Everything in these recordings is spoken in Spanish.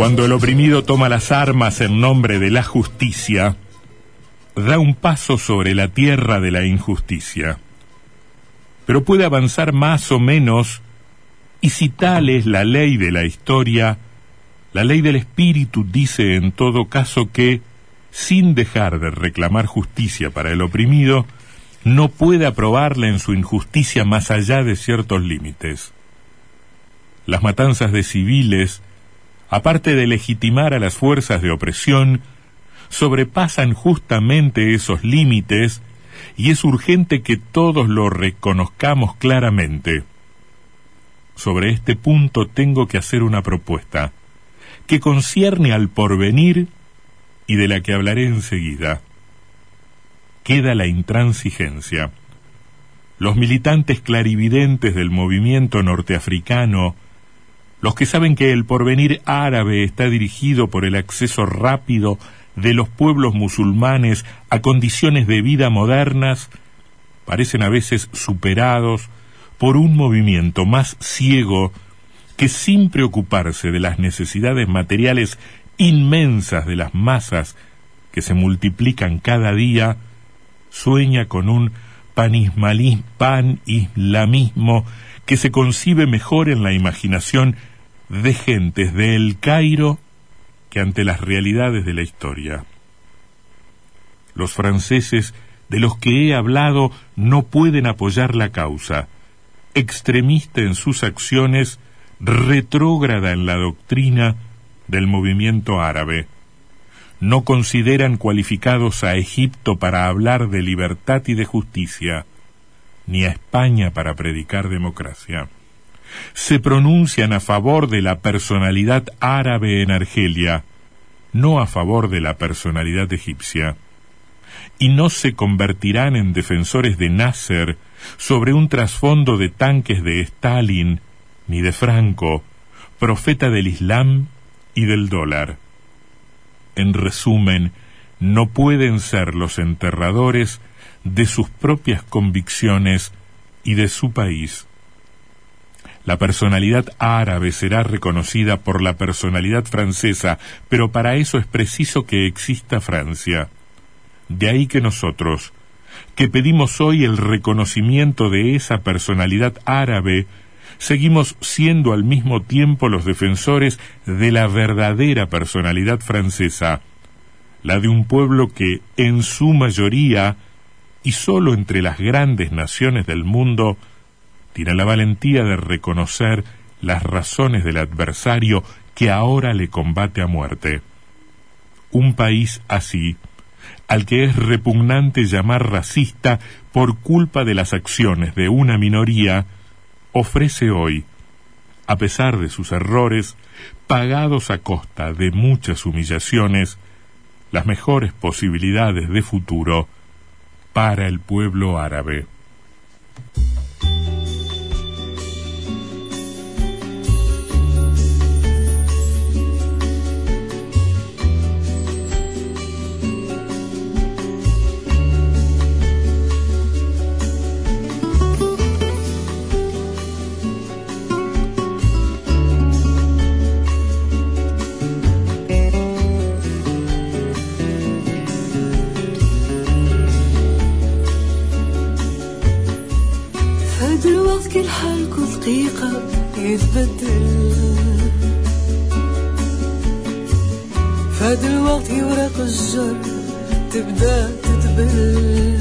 Cuando el oprimido toma las armas en nombre de la justicia, da un paso sobre la tierra de la injusticia. Pero puede avanzar más o menos, y si tal es la ley de la historia, la ley del espíritu dice en todo caso que, sin dejar de reclamar justicia para el oprimido, no puede aprobarla en su injusticia más allá de ciertos límites. Las matanzas de civiles, aparte de legitimar a las fuerzas de opresión, sobrepasan justamente esos límites y es urgente que todos lo reconozcamos claramente. Sobre este punto tengo que hacer una propuesta, que concierne al porvenir y de la que hablaré enseguida. Queda la intransigencia. Los militantes clarividentes del movimiento norteafricano los que saben que el porvenir árabe está dirigido por el acceso rápido de los pueblos musulmanes a condiciones de vida modernas, parecen a veces superados por un movimiento más ciego que sin preocuparse de las necesidades materiales inmensas de las masas que se multiplican cada día, sueña con un panismalismo, pan-islamismo que se concibe mejor en la imaginación de gentes de El Cairo que ante las realidades de la historia. Los franceses de los que he hablado no pueden apoyar la causa, extremista en sus acciones, retrógrada en la doctrina del movimiento árabe. No consideran cualificados a Egipto para hablar de libertad y de justicia, ni a España para predicar democracia se pronuncian a favor de la personalidad árabe en Argelia, no a favor de la personalidad egipcia, y no se convertirán en defensores de Nasser sobre un trasfondo de tanques de Stalin ni de Franco, profeta del Islam y del dólar. En resumen, no pueden ser los enterradores de sus propias convicciones y de su país. La personalidad árabe será reconocida por la personalidad francesa, pero para eso es preciso que exista Francia. De ahí que nosotros, que pedimos hoy el reconocimiento de esa personalidad árabe, seguimos siendo al mismo tiempo los defensores de la verdadera personalidad francesa, la de un pueblo que, en su mayoría, y sólo entre las grandes naciones del mundo, tiene la valentía de reconocer las razones del adversario que ahora le combate a muerte. Un país así, al que es repugnante llamar racista por culpa de las acciones de una minoría, ofrece hoy, a pesar de sus errores, pagados a costa de muchas humillaciones, las mejores posibilidades de futuro para el pueblo árabe. يتبدل. فهاد الوقت ورق الجر تبدأ تتبل.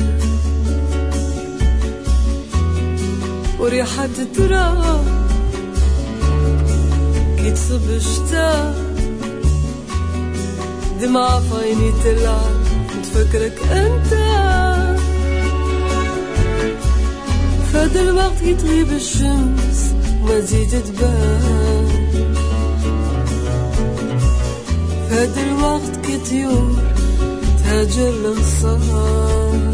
وريحة التراب كي تصب الشتا دمعة في تلعب تفكرك أنت. فهاد الوقت كي تغيب الشمس ما تزيد تبان. فهاد الوقت كي طيور تهاجر الانصار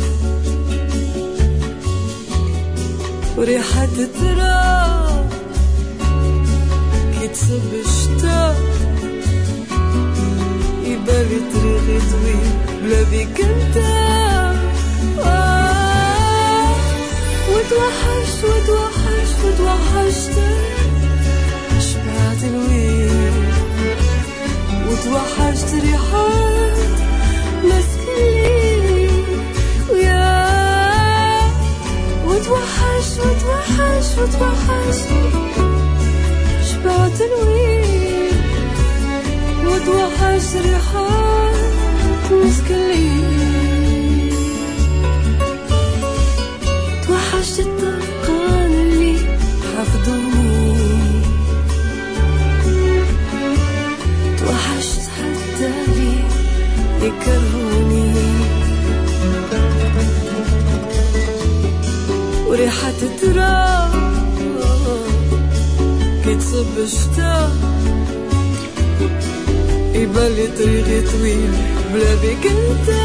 وريحة التراب كي تصب الشتا يبالي طريقي طويل بلا بيك انت. وتوحشت وتوحشت وتوحشت شبعت الويل وتوحشت ريحات مسكين ويا وتوحشت وتوحشت وتوحشت شبعت الويل وتوحشت ريحات مسكين يكرهوني وريحة التراب كي تصب الشتا يبالي طريقي طويل بلا بيك انت.